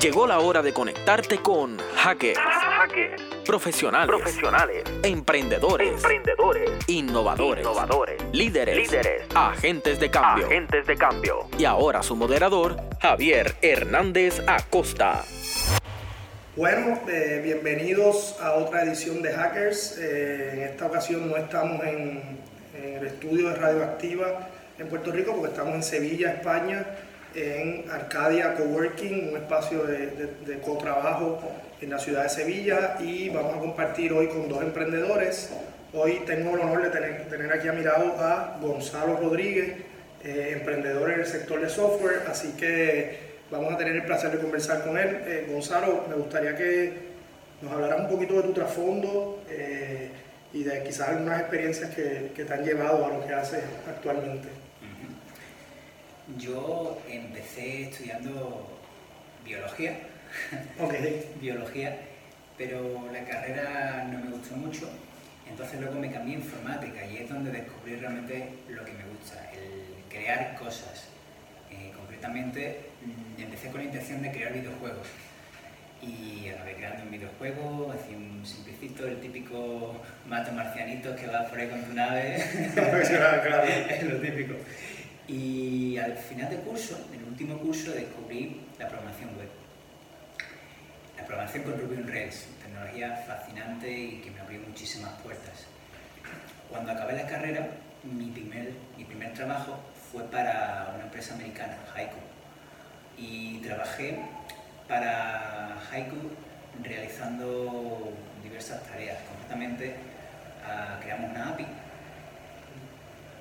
Llegó la hora de conectarte con hackers, profesionales, profesionales, emprendedores, emprendedores, innovadores, innovadores, líderes, líderes, agentes de cambio. agentes de cambio. Y ahora su moderador, Javier Hernández Acosta. Bueno, eh, bienvenidos a otra edición de Hackers. Eh, en esta ocasión no estamos en, en el estudio de Radioactiva en Puerto Rico porque estamos en Sevilla, España, en Arcadia Coworking, un espacio de, de, de cotrabajo en la ciudad de Sevilla y vamos a compartir hoy con dos emprendedores. Hoy tengo el honor de tener, tener aquí a mi lado a Gonzalo Rodríguez, eh, emprendedor en el sector de software, así que vamos a tener el placer de conversar con él. Eh, Gonzalo, me gustaría que nos hablaras un poquito de tu trasfondo eh, y de quizás algunas experiencias que, que te han llevado a lo que haces actualmente. Yo empecé estudiando biología, biología, pero la carrera no me gustó mucho, entonces luego me cambié a informática y es donde descubrí realmente lo que me gusta, el crear cosas. Eh, concretamente mm, empecé con la intención de crear videojuegos y acabé creando un videojuego, así un simplecito, el típico mato marcianito que va por ahí con tu nave. Claro, claro. es lo típico. Y al final del curso, en el último curso, descubrí la programación web. La programación con Ruby on Rails, tecnología fascinante y que me abrió muchísimas puertas. Cuando acabé la carrera, mi primer, mi primer trabajo fue para una empresa americana, Haiku. Y trabajé para Haiku realizando diversas tareas. Concretamente, ah, creamos una API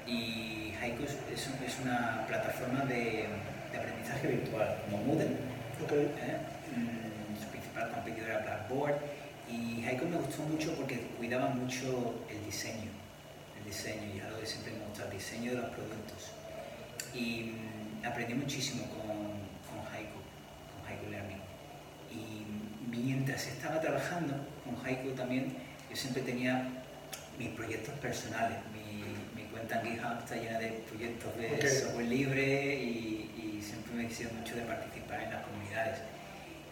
y Haiku es, es un- es una plataforma de, de aprendizaje virtual, como Moodle. ok, ¿eh? Mm, Su principal competidor era Blackboard. Y Haiku me gustó mucho porque cuidaba mucho el diseño. El diseño, y es algo que siempre me gusta, el diseño de los productos. Y mm, aprendí muchísimo con, con Haiku, con Haiku Learning. Y mientras estaba trabajando con Haiku también, yo siempre tenía mis proyectos personales. Mi cuenta en GitHub está llena de proyectos de software libre y, y siempre me he mucho de participar en las comunidades.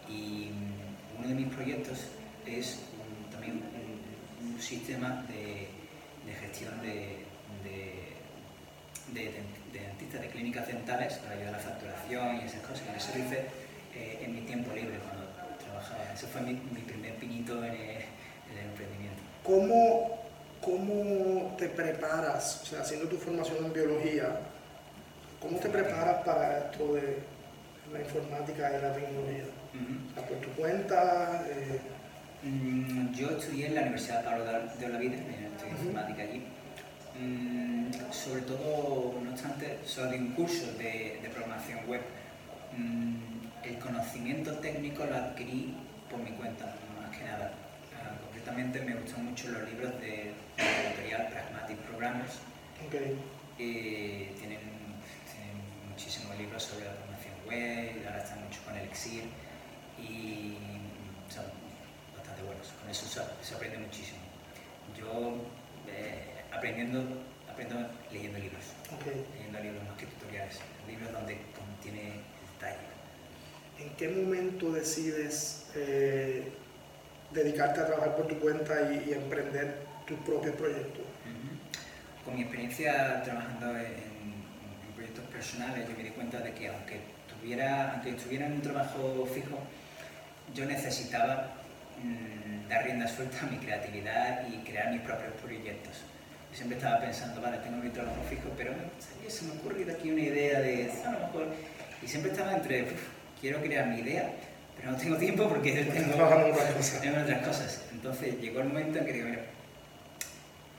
Y mm, uno de mis proyectos es un- también un, un sistema de, de gestión de, de, de, dent- de dentistas, de clínicas dentales para ayudar a la facturación y esas cosas. Y eso lo hice eh, en mi tiempo libre cuando trabajaba. Ese fue mi, mi primer pinito en el, en el emprendimiento. ¿Cómo, ¿Cómo te preparas, o sea, haciendo tu formación en biología, cómo te preparas para esto de la informática y la tecnología? O sea, ¿Por tu cuenta? eh, Mm, Yo estudié en la Universidad Pablo de Olavide, estudié Ujú. informática allí. Mm, Sobre todo, no obstante, solo di un curso de, de programación web. Mm, El conocimiento técnico lo adquirí por mi cuenta, más que nada. Me gustan mucho los libros de, editorial Pragmatic Programmers. Eh, tienen, tienen muchísimos libros sobre la programación web, y ahora están mucho con Elixir y son bastante buenos. Con eso se, se aprende muchísimo. Yo eh, aprendiendo, aprendo leyendo libros, ok. leyendo libros más que tutoriales, libros donde contiene detalle. ¿En qué momento decides eh, dedicarte a trabajar por tu cuenta y, y emprender tus propios proyectos? Con mi experiencia trabajando en, en proyectos personales, yo me di cuenta de que aunque, tuviera, aunque estuviera en un trabajo fijo, yo necesitaba mm, dar rienda suelta a mi creatividad y crear mis propios proyectos. Yo siempre estaba pensando, vale, tengo mi trabajo fijo, pero se me ha ocurrido aquí una idea de, a lo mejor, y siempre estaba entre, "Uf, quiero crear mi idea, pero no tengo tiempo porque tengo, trabajando en otras cosas. Entonces llegó el momento en que digo, mira,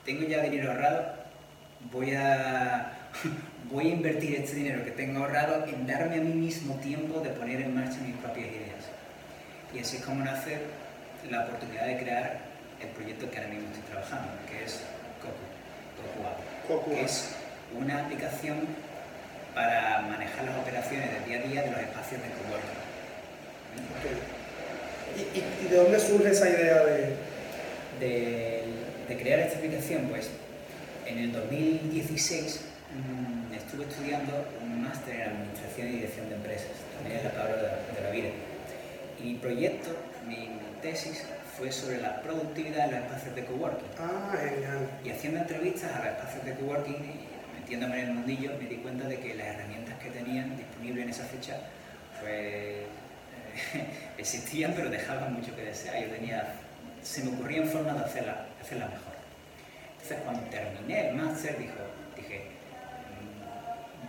tengo ya dinero ahorrado, voy a, voy a invertir este dinero que tengo ahorrado en darme a mí mismo tiempo de poner en marcha mis propias ideas. Y así es como nace la oportunidad de crear el proyecto que ahora mismo estoy trabajando, que es Coco, Coco App, que es una aplicación para manejar las operaciones del día a día de los espacios de coworking. ¿Y, y, y de dónde surge esa idea de...? de, de crear esta aplicación, pues en el 2016 mm, estuve estudiando un máster en Administración y Dirección de Empresas, también en la Pablo de, de la Vida. Mi proyecto, mi, tesis, fue sobre la productividad en los espacios de coworking. Ah, genial. Y haciendo entrevistas a los espacios de coworking y metiéndome en el mundillo, me di cuenta de que las herramientas que tenían disponibles en esa fecha, pues existían, pero dejaban mucho que desear. Yo tenía, se me ocurrían formas de hacerla, hacerla mejor. Entonces, cuando terminé el máster, dije,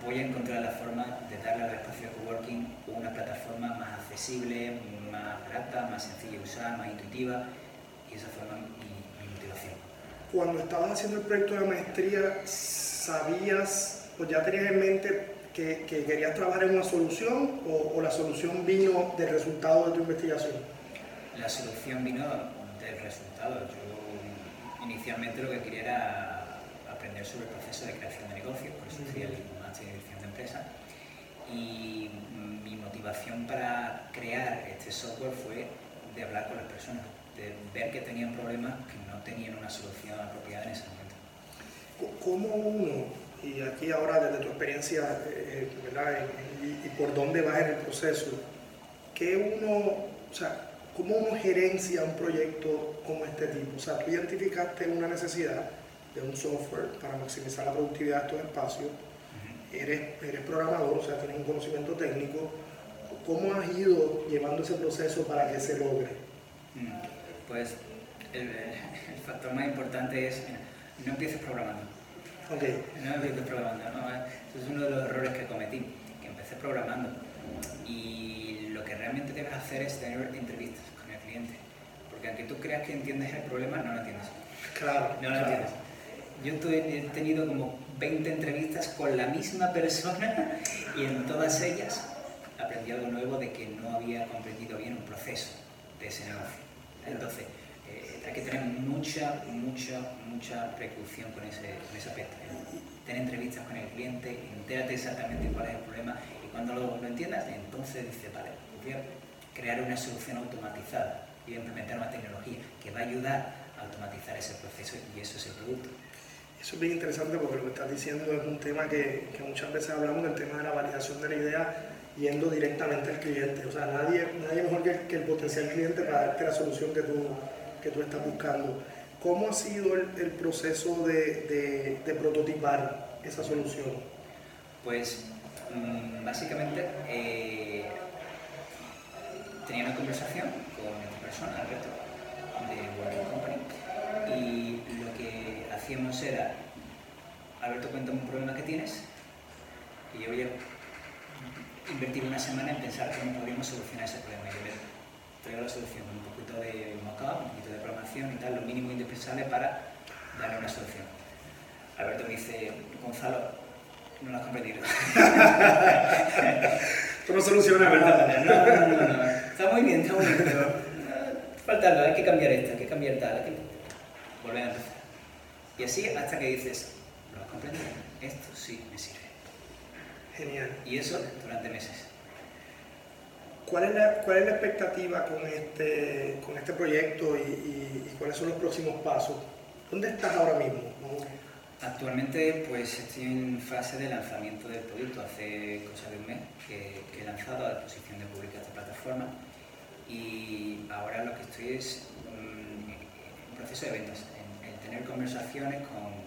mm, voy a encontrar la forma de darle al espacio de coworking una plataforma más accesible, más barata, más sencilla de usar, más intuitiva, y esa fue mi, motivación. Cuando estabas haciendo el proyecto de maestría, ¿sabías o ya tenías en mente que, querías trabajar en una solución o, la solución vino del resultado de tu investigación? La solución vino del resultado. Yo inicialmente lo que quería era aprender sobre el proceso de creación de negocios, por eso estudié el máster en dirección de empresa. Y mi motivación para crear este software fue de hablar con las personas, de ver que tenían problemas que no tenían una solución apropiada en ese momento. ¿Cómo uno y aquí ahora desde tu experiencia, eh, ¿verdad? Y, por dónde vas en el proceso, ¿qué uno, o sea, cómo uno gerencia un proyecto como este tipo? O sea, tú identificaste una necesidad de un software para maximizar la productividad de estos espacios, eres, eres programador, o sea, tienes un conocimiento técnico, ¿cómo has ido llevando ese proceso para que se logre? Mm, pues el, el factor más importante es, no empieces programando Okay. No empecé programando, ¿no? Eso es uno de los errores que cometí, que empecé programando. Y lo que realmente debes hacer es tener entrevistas con el cliente. Porque aunque tú creas que entiendes el problema, no lo entiendes. Claro. No lo entiendes. Yo he tenido como 20 entrevistas con la misma persona y en todas ellas aprendí algo nuevo de que no había comprendido bien un proceso de ese negocio. Entonces, hay que tener mucha, mucha, mucha precaución con ese, aspecto. Tener entrevistas con el cliente, entérate exactamente cuál es el problema y cuando lo, entiendas, entonces dices, vale, a crear una solución automatizada y implementar una tecnología que va a ayudar a automatizar ese proceso y eso es el producto. Eso es bien interesante porque lo que estás diciendo es un tema que, muchas veces hablamos del tema de la validación de la idea yendo directamente al cliente. O sea, nadie, nadie mejor que, que el potencial cliente para darte la solución que tú, que tú estás buscando. ¿Cómo ha sido el, proceso de, prototipar esa solución? Pues mm, básicamente eh, tenía una conversación con esta persona, Alberto, de Working Company, y lo que hacíamos era, Alberto, cuéntame un problema que tienes, y yo voy a invertir una semana en pensar cómo podríamos solucionar ese problema. Y traigo la solución de mockup, un poquito de programación y tal, lo mínimo indispensable para darle una solución. Alberto me dice, Gonzalo, no lo has comprendido. ¿Cómo soluciona, verdad? No, no, no, no, Está muy bien, está muy bien, pero falta algo, hay que cambiar esto, hay que cambiar tal, hay que volver a empezar. Y así hasta que dices, ¿lo has comprendido? Esto sí me sirve. Genial. Y eso durante meses. ¿Cuál es, la, ¿Cuál es la expectativa con este, con este proyecto y, cuáles son los próximos pasos? ¿Dónde estás ahora mismo? Actualmente pues estoy en fase de lanzamiento del producto. Hace cosa de un mes que, he lanzado a disposición de pública esta plataforma y ahora lo que estoy es mm, en proceso de ventas, en, tener conversaciones con,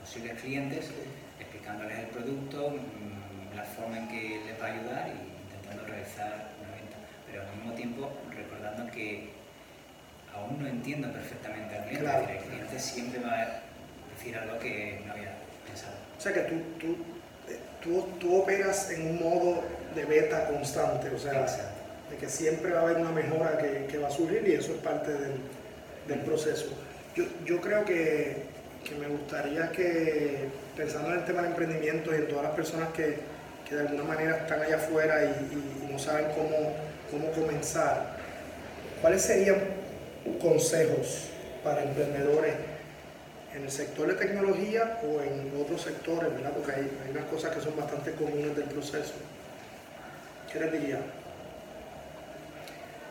posibles clientes explicándoles el producto, mm, la forma en que les va a ayudar y intentando realizar pero al mismo tiempo recordando que aún no entiendo perfectamente al cliente. El cliente siempre va a decir algo que no había pensado. O sea que tú, tú, tú, tú operas en un modo de beta constante, o sea, de que siempre va a haber una mejora que, que va a surgir y eso es parte del, del proceso. Yo, yo creo que, que, me gustaría que, pensando en el tema del emprendimiento y en todas las personas que, que de alguna manera están allá afuera y, y no saben cómo cómo comenzar, ¿cuáles serían consejos para emprendedores en el sector de tecnología o en otros sectores, ¿verdad? Porque hay, unas cosas que son bastante comunes del proceso. ¿Qué les diría?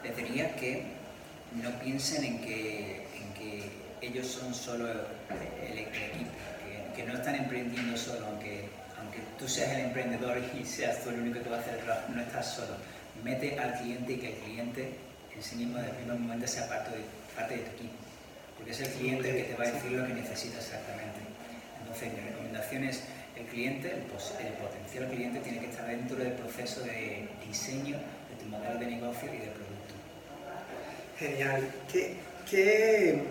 Les diría que no piensen en que, en que ellos son solo el, equipo, que, no están emprendiendo solo, aunque, aunque tú seas el emprendedor y seas tú el único que va a hacer el trabajo, no estás solo mete al cliente y que el cliente en sí mismo desde el primer momento sea parte de, parte de tu equipo. Porque es el cliente el que te va a decir lo que necesita exactamente. Entonces, mi recomendación es el cliente, el, potencial cliente tiene que estar dentro del proceso de diseño de tu modelo de negocio y de producto. Genial. ¿Qué,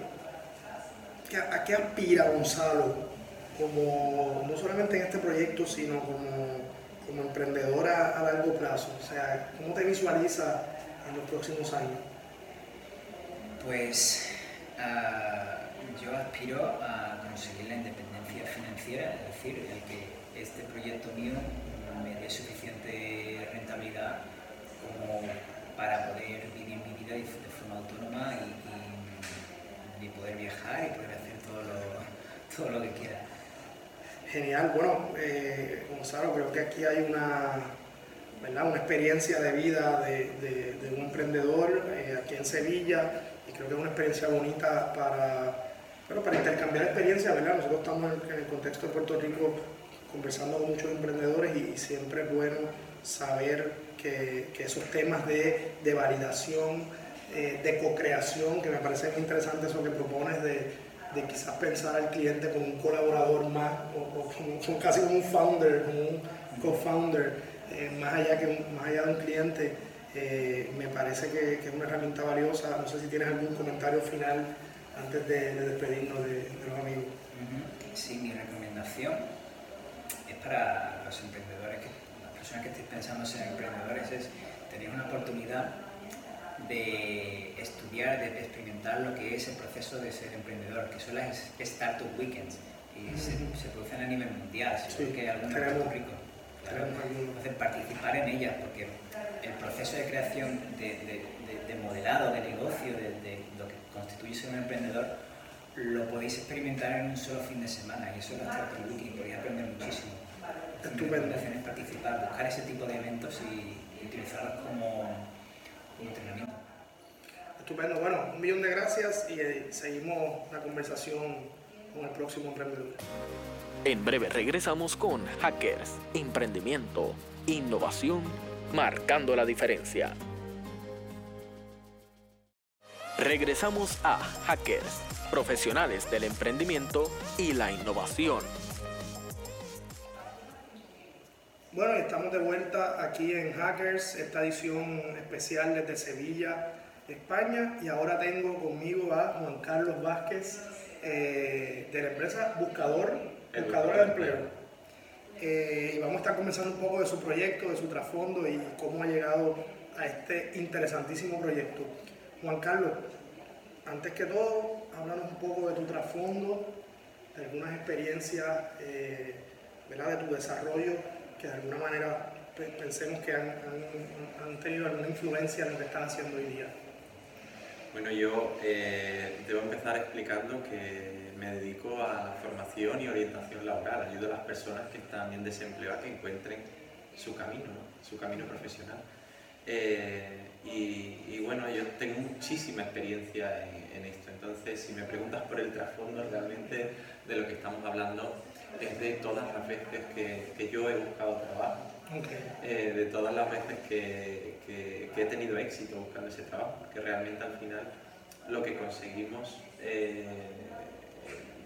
a qué aspira Gonzalo como no solamente en este proyecto, sino como, como emprendedora a largo plazo? O sea, ¿cómo te visualizas en los próximos años? Pues ah, yo aspiro a conseguir la independencia financiera, es decir, el que este proyecto mío me dé suficiente rentabilidad como para poder vivir mi vida de forma autónoma y, y, poder viajar y poder hacer todo lo, todo lo que quiera. Genial, bueno, eh, Gonzalo, creo que aquí hay una, ¿verdad? una experiencia de vida de, un emprendedor eh, aquí en Sevilla y creo que es una experiencia bonita para, bueno, para intercambiar experiencias. Nosotros estamos en, el contexto de Puerto Rico conversando con muchos emprendedores y, siempre es bueno saber que, que esos temas de, de validación, eh, de co-creación, que me parece muy interesante eso que propones de de quizás pensar al cliente como un colaborador más, o, como, casi como un founder, como un co-founder, eh, más, allá que más allá de un cliente, eh, me parece que, es una herramienta valiosa. No sé si tienes algún comentario final antes de, despedirnos de, los amigos. Sí, mi recomendación es para los emprendedores, que, las personas que estéis pensando en ser emprendedores, es tener una oportunidad de estudiar, de experimentar lo que es el proceso de ser emprendedor, que son las Startup Weekends, y se, producen a nivel mundial, seguro que algunos en Puerto Rico. Claro, participar en ellas, porque el proceso de creación, de, modelado, de negocio, de, lo que constituye ser un emprendedor, lo podéis experimentar en un solo fin de semana, y eso es la Startup Weekend, podéis aprender muchísimo. Estupendo. es participar, buscar ese tipo de eventos y, y utilizarlos como entrenamiento. Estupendo, bueno, un millón de gracias y eh, seguimos la conversación con el próximo emprendedor. En breve regresamos con Hackers, Emprendimiento, Innovación, marcando la diferencia. Regresamos a Hackers, profesionales del emprendimiento y la innovación. Bueno, estamos de vuelta aquí en Hackers, esta edición especial desde Sevilla, España, y ahora tengo conmigo a Juan Carlos Vázquez eh, de la empresa Buscador, Buscador de Empleo. Eh, y vamos a estar conversando un poco de su proyecto, de su trasfondo y cómo ha llegado a este interesantísimo proyecto. Juan Carlos, antes que todo, háblanos un poco de tu trasfondo, de algunas experiencias eh, de tu desarrollo que de alguna manera pensemos que han, tenido alguna influencia en lo que están haciendo hoy día. Bueno, yo eh, debo empezar explicando que me dedico a formación y orientación laboral. Ayudo a las personas que están en desempleo a que encuentren su camino, su camino profesional. Eh, y, bueno, yo tengo muchísima experiencia en, esto. Entonces, si me preguntas por el trasfondo realmente de lo que estamos hablando, es de todas las veces que, yo he buscado trabajo, eh, de todas las veces que, he tenido éxito buscando ese trabajo, porque realmente al final lo que conseguimos eh,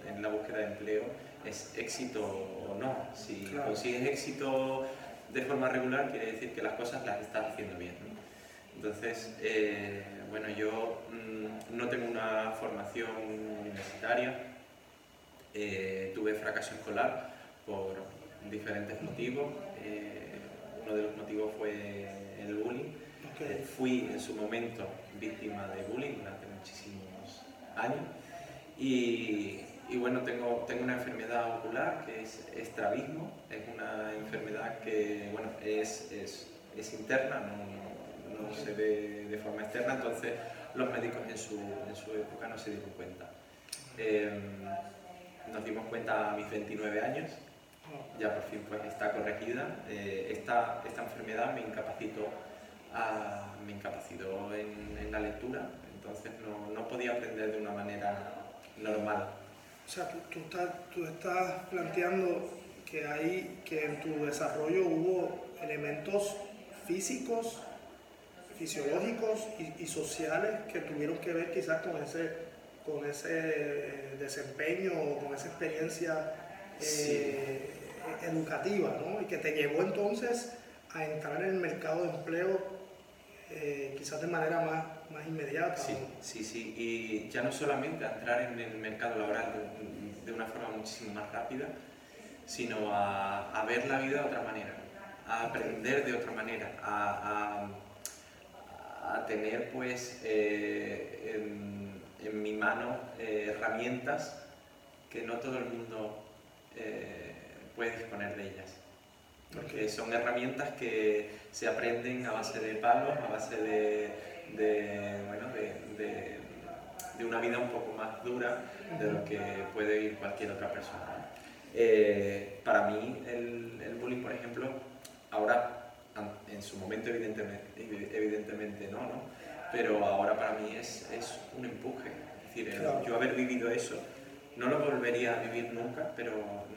en la búsqueda de empleo es éxito o no. Si consigues éxito de forma regular, quiere decir que las cosas las estás haciendo bien. Entonces, eh, bueno, yo mm, no tengo una formación universitaria, eh, tuve fracaso escolar por diferentes motivos. Eh, uno de los motivos fue el bullying. fui en su momento víctima de bullying durante muchísimos años. Y, bueno, tengo, tengo una enfermedad ocular que es estrabismo. Es una enfermedad que bueno, es, es, es interna, no, no, se ve de forma externa, entonces los médicos en su, en su época no se dieron cuenta. Em, nos dimos cuenta a mis 29 años, ya por fin pues está corregida. Eh, esta, esta, enfermedad me incapacitó, me incapacitó en, la lectura, entonces no, no, podía aprender de una manera normal. O sea, tú, tú, estás, tú estás planteando que, hay, que en tu desarrollo hubo elementos físicos fisiológicos y, sociales que tuvieron que ver quizás con ese, con ese desempeño o con esa experiencia eh, educativa, ¿no? Y que te llevó entonces a entrar en el mercado de empleo eh, quizás de manera más, más inmediata. Sí, sí, sí, y ya no solamente a entrar en el mercado laboral de, una forma muchísimo más rápida, sino a, ver la vida de otra manera, a aprender de otra manera, a, a, tener pues eh, en, en, mi mano eh, herramientas que no todo el mundo puede disponer de ellas porque son herramientas que se aprenden a base de palos, a base de, bueno, de, una vida un poco más dura de lo que puede ir cualquier otra persona. Eh, para mí el, bullying, por ejemplo, ahora, en su momento evidentemente, evidentemente no, ¿no? pero ahora para mí es, es un empuje. Es decir, yo haber vivido eso, no lo volvería a vivir nunca, pero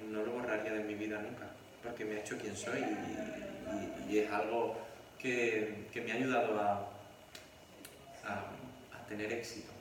no lo borraría de mi vida nunca porque me ha hecho quien soy y, es algo que, me ha ayudado a, a, tener éxito.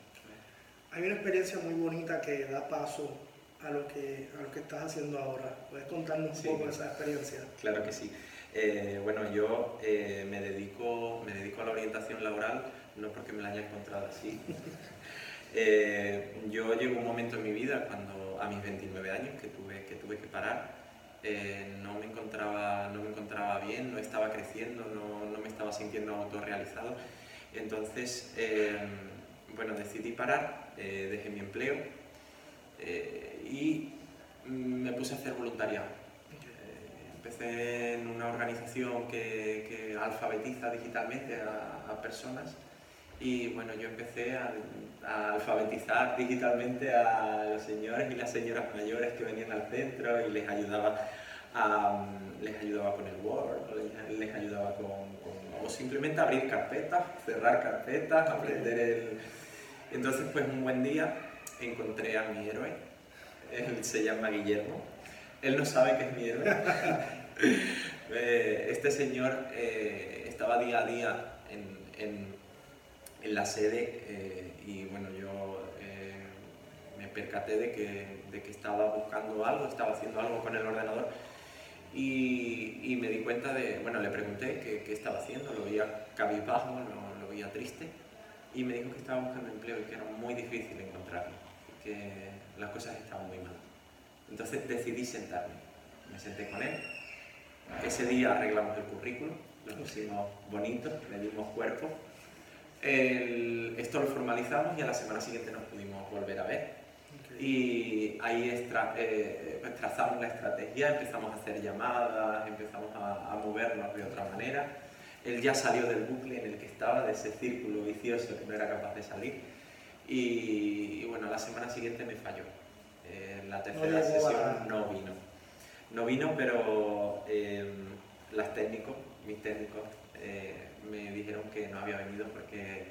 Hay una experiencia muy bonita que da paso a lo que, a lo que estás haciendo ahora. ¿Puedes contarnos un poco de esa experiencia? Claro que sí. Eh, bueno, yo eh, me, dedico, me dedico a la orientación laboral, no porque me la haya encontrado así. Eh, yo llego un momento en mi vida, cuando a mis 29 años, que tuve que, parar, eh, no, me encontraba, no me encontraba bien, no estaba creciendo, no, no me estaba sintiendo autorrealizado. Entonces, eh, bueno, decidí parar, eh, dejé mi empleo y me puse a hacer voluntariado. empecé en una organización que, alfabetiza digitalmente a, personas y bueno, yo empecé a, a, alfabetizar digitalmente a los señores y las señoras mayores que venían al centro y les ayudaba, a, les ayudaba con el Word, les, ayudaba con, o simplemente abrir carpetas, cerrar carpetas, aprender el... Entonces pues un buen día encontré a mi héroe, él se llama Guillermo, él no sabe que es mi héroe. Eh, este señor eh, estaba día a día en en la sede eh, y bueno, yo eh, me percaté de que, de que, estaba buscando algo, estaba haciendo algo con el ordenador y, y me di cuenta de, bueno, le pregunté qué, qué estaba haciendo, lo veía cabizbajo, lo, lo, veía triste y me dijo que estaba buscando empleo y que era muy difícil encontrarlo, que las cosas estaban muy mal. Entonces decidí sentarme, me senté con él, ese día arreglamos el currículum, lo pusimos bonito, le dimos cuerpo esto lo formalizamos y a la semana siguiente nos pudimos volver a ver. Y ahí eh, pues trazamos la estrategia, empezamos a hacer llamadas, empezamos a, movernos de otra manera. Él ya salió del bucle en el que estaba, de ese círculo vicioso que no era capaz de salir. Y, bueno, la semana siguiente me falló. Eh, la tercera sesión no vino. No vino, pero eh, las técnicos, mis técnicos, eh, me dijeron que no había venido porque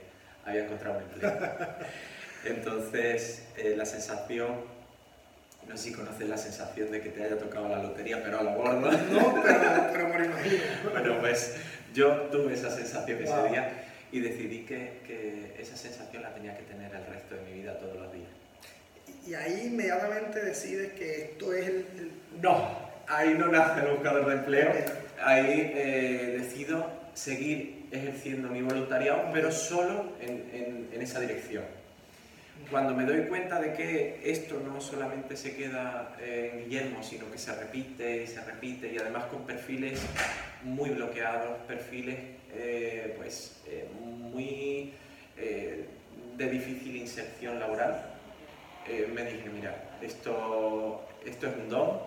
había encontrado un empleo. Entonces, eh, la sensación, no sé si conoces la sensación de que te haya tocado la lotería, pero a lo gordo. No, pero, pero me imagino. bueno, pues yo tuve esa sensación ese día y decidí que, que, esa sensación la tenía que tener el resto de mi vida todos los días. Y ahí inmediatamente decides que esto es el... No, ahí no nace el buscador de empleo. Ahí eh, decido seguir ejerciendo mi voluntariado, pero solo en, esa dirección. Cuando me doy cuenta de que esto no solamente se queda en Guillermo, sino que se repite y se repite, y además con perfiles muy bloqueados, perfiles eh, pues, eh, muy eh, de difícil inserción laboral, me dije, mira, esto, esto es un don,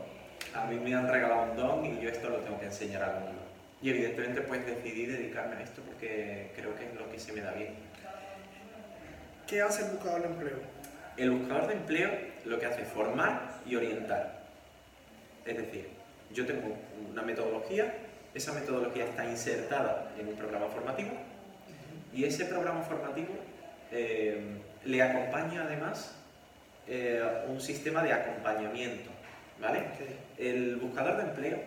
a mí me han regalado un don y yo esto lo tengo que enseñar al mundo. Y evidentemente pues decidí dedicarme a esto porque creo que es lo que se me da bien. ¿Qué hace el buscador de empleo? El buscador de empleo lo que hace es formar y orientar. Es decir, yo tengo una metodología, esa metodología está insertada en un programa formativo y ese programa formativo eh, le acompaña además eh, un sistema de acompañamiento. ¿vale? El buscador de empleo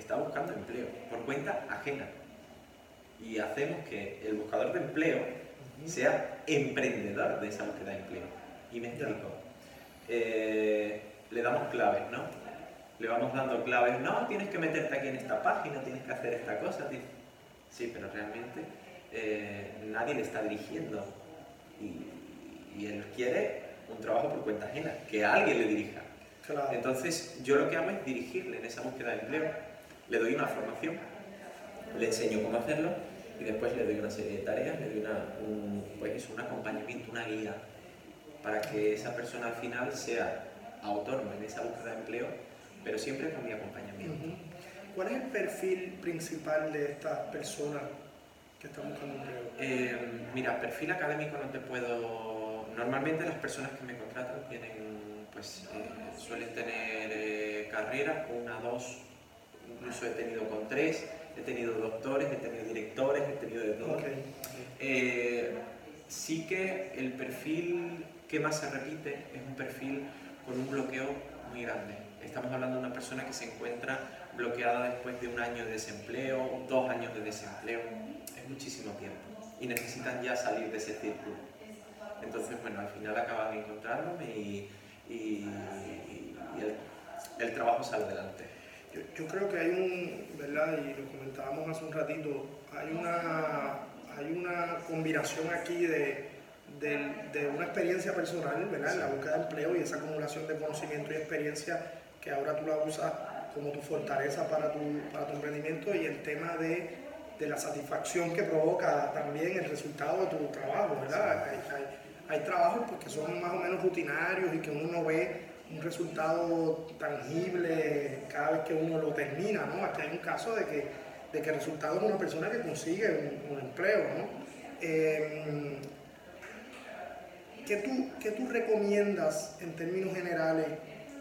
está buscando empleo por cuenta ajena. y hacemos que el buscador de empleo sea emprendedor de esa búsqueda de empleo. Y me explico. Eh, le damos claves, ¿no? Le vamos dando claves, no, tienes que meterte aquí en esta página, tienes que hacer esta cosa. Sí, pero realmente eh, nadie le está dirigiendo. Y, y, él quiere un trabajo por cuenta ajena, que alguien le dirija. Entonces, yo lo que hago es dirigirle en esa búsqueda de empleo. Le doy una formación, le enseño cómo hacerlo y después le doy una serie de tareas, le doy una, un, pues un acompañamiento, una guía, para que esa persona al final sea autónoma en esa búsqueda de empleo, pero siempre con mi acompañamiento. ¿Cuál es el perfil principal de estas personas que están buscando empleo? Eh, mira, perfil académico no te puedo... Normalmente las personas que me contratan tienen, pues, eh, suelen tener eh, carreras, una, dos, incluso he tenido con tres, he tenido doctores, he tenido directores, he tenido de todo. Eh, sí que el perfil que más se repite es un perfil con un bloqueo muy grande. Estamos hablando de una persona que se encuentra bloqueada después de un año de desempleo, dos años de desempleo, es muchísimo tiempo y necesitan ya salir de ese círculo. Entonces, bueno, al final acaban encontrándome y, y, el, el trabajo sale adelante. Yo, creo que hay un, ¿verdad? Y lo comentábamos hace un ratito, hay una, hay una combinación aquí de, de, una experiencia personal, ¿verdad? En la búsqueda de empleo y esa acumulación de conocimiento y experiencia que ahora tú la usas como tu fortaleza para tu, para tu emprendimiento y el tema de, de, la satisfacción que provoca también el resultado de tu trabajo, ¿verdad? Hay, hay, hay trabajos pues, que son más o menos rutinarios y que uno no ve un resultado tangible cada vez que uno lo termina, ¿no? Aquí hay un caso de que, de que el resultado es una persona que consigue un, empleo, ¿no? Em, ¿qué, tú, ¿qué, tú, recomiendas en términos generales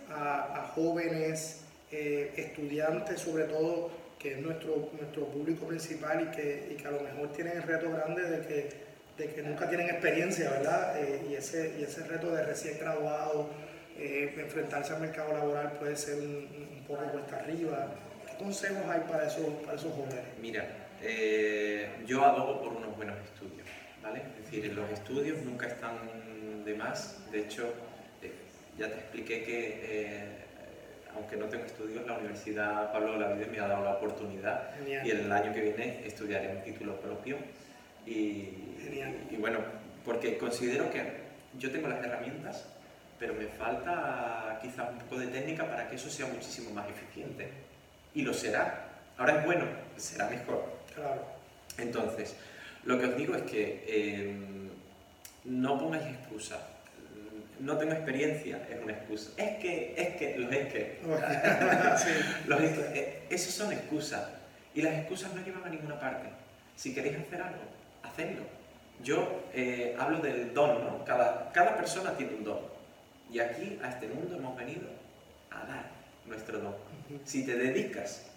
a, jóvenes, eh, estudiantes sobre todo, que es nuestro, nuestro público principal y que, y que a lo mejor tienen el reto grande de que, de que nunca tienen experiencia, ¿verdad? Eh, y, ese, y ese reto de recién graduado, eh, enfrentarse al mercado laboral puede ser un, poco cuesta arriba. ¿Qué consejos hay para esos, para esos jóvenes? Mira, eh, yo abogo por unos buenos estudios, ¿vale? Es decir, los estudios nunca están de más. De hecho, eh, ya te expliqué que aunque no tengo estudios, la Universidad Pablo Olavide me ha dado la oportunidad y el año que viene estudiaré un título propio. Y, y, bueno, porque considero que yo tengo las herramientas pero me falta quizás un poco de técnica para que eso sea muchísimo más eficiente. Y lo será. Ahora es bueno, será mejor. Claro. Entonces, lo que os digo es que em, no pongáis excusa. No tengo experiencia, es una excusa. Es que, es que, los es que. los es que eh, esos son excusas. Y las excusas no llevan a ninguna parte. Si queréis hacer algo, hacedlo. Yo eh, hablo del don, ¿no? Cada, cada persona tiene un don. Y aquí, a este mundo, hemos venido a dar nuestro don. Si te dedicas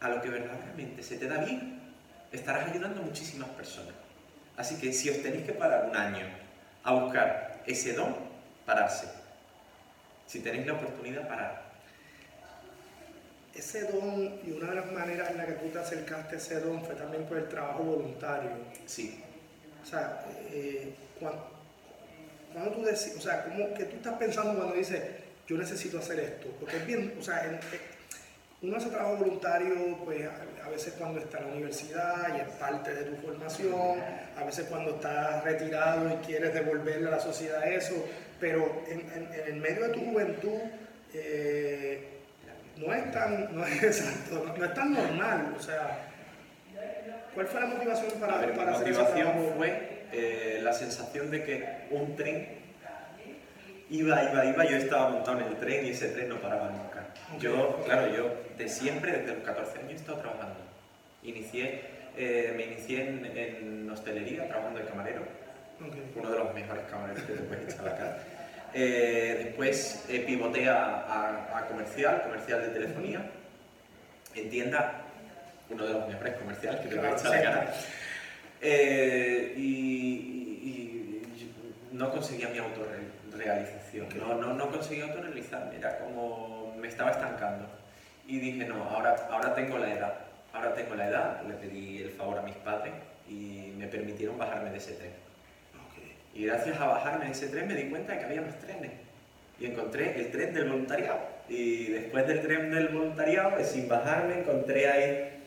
a lo que verdaderamente se te da bien, estarás ayudando a muchísimas personas. Así que si os tenéis que parar un año a buscar ese don, pararse. Si tenéis la oportunidad, parar. Ese don, y una de las maneras en la que tú te acercaste a ese don fue también por el trabajo voluntario. Sí. O sea, eh, cuando, cuando tú decís, o sea, ¿cómo, ¿qué tú estás pensando cuando dices, yo necesito hacer esto? Porque es bien, o sea, uno hace trabajo voluntario, pues a, veces cuando está en la universidad y es parte de tu formación, a veces cuando estás retirado y quieres devolverle a la sociedad eso, pero en, el medio de tu juventud eh, no es tan, no es, exacto, no, es tan normal, o sea, ¿cuál fue la motivación para, ver, para hacer fue eh, la sensación de que un tren iba, iba, iba, yo estaba montado en el tren y ese tren no paraba nunca. Yo, claro, yo de siempre, desde los 14 años he estado trabajando. Inicié, eh, me inicié en, hostelería, trabajando de camarero, uno de los mejores camareros que te puedes echar acá. Eh, después pivoté a, a, comercial, comercial de telefonía, en tienda, uno de los mejores comerciales que te puedes echar acá. Eh, y, no conseguía mi autorrealización, no, no, no conseguía autorrealizarme, era como me estaba estancando. Y dije, no, ahora, ahora tengo la edad, ahora tengo la edad, le pedí el favor a mis padres y me permitieron bajarme de ese tren. Y gracias a bajarme de ese tren me di cuenta de que había más trenes. Y encontré el tren del voluntariado. Y después del tren del voluntariado, pues, sin bajarme, encontré ahí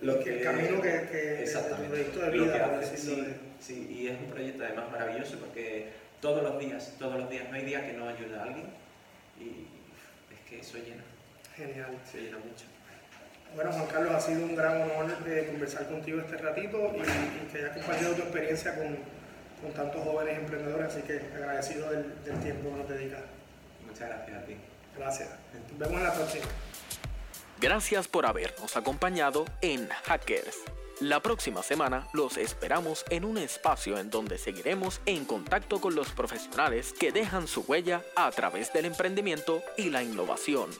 lo que... El camino que, que exactamente, proyecto de vida, sí, sí, y es un proyecto además maravilloso porque todos los días, todos los días, no hay día que no ayude a alguien y es que eso llena. Genial. Se llena mucho. Bueno, Juan Carlos, ha sido un gran honor de conversar contigo este ratito y, que hayas compartido tu experiencia con, con, tantos jóvenes emprendedores, así que agradecido del, del tiempo que nos dedicas. Muchas gracias a ti. Gracias. Nos vemos en la próxima. Gracias por habernos acompañado en Hackers. La próxima semana los esperamos en un espacio en donde seguiremos en contacto con los profesionales que dejan su huella a través del emprendimiento y la innovación.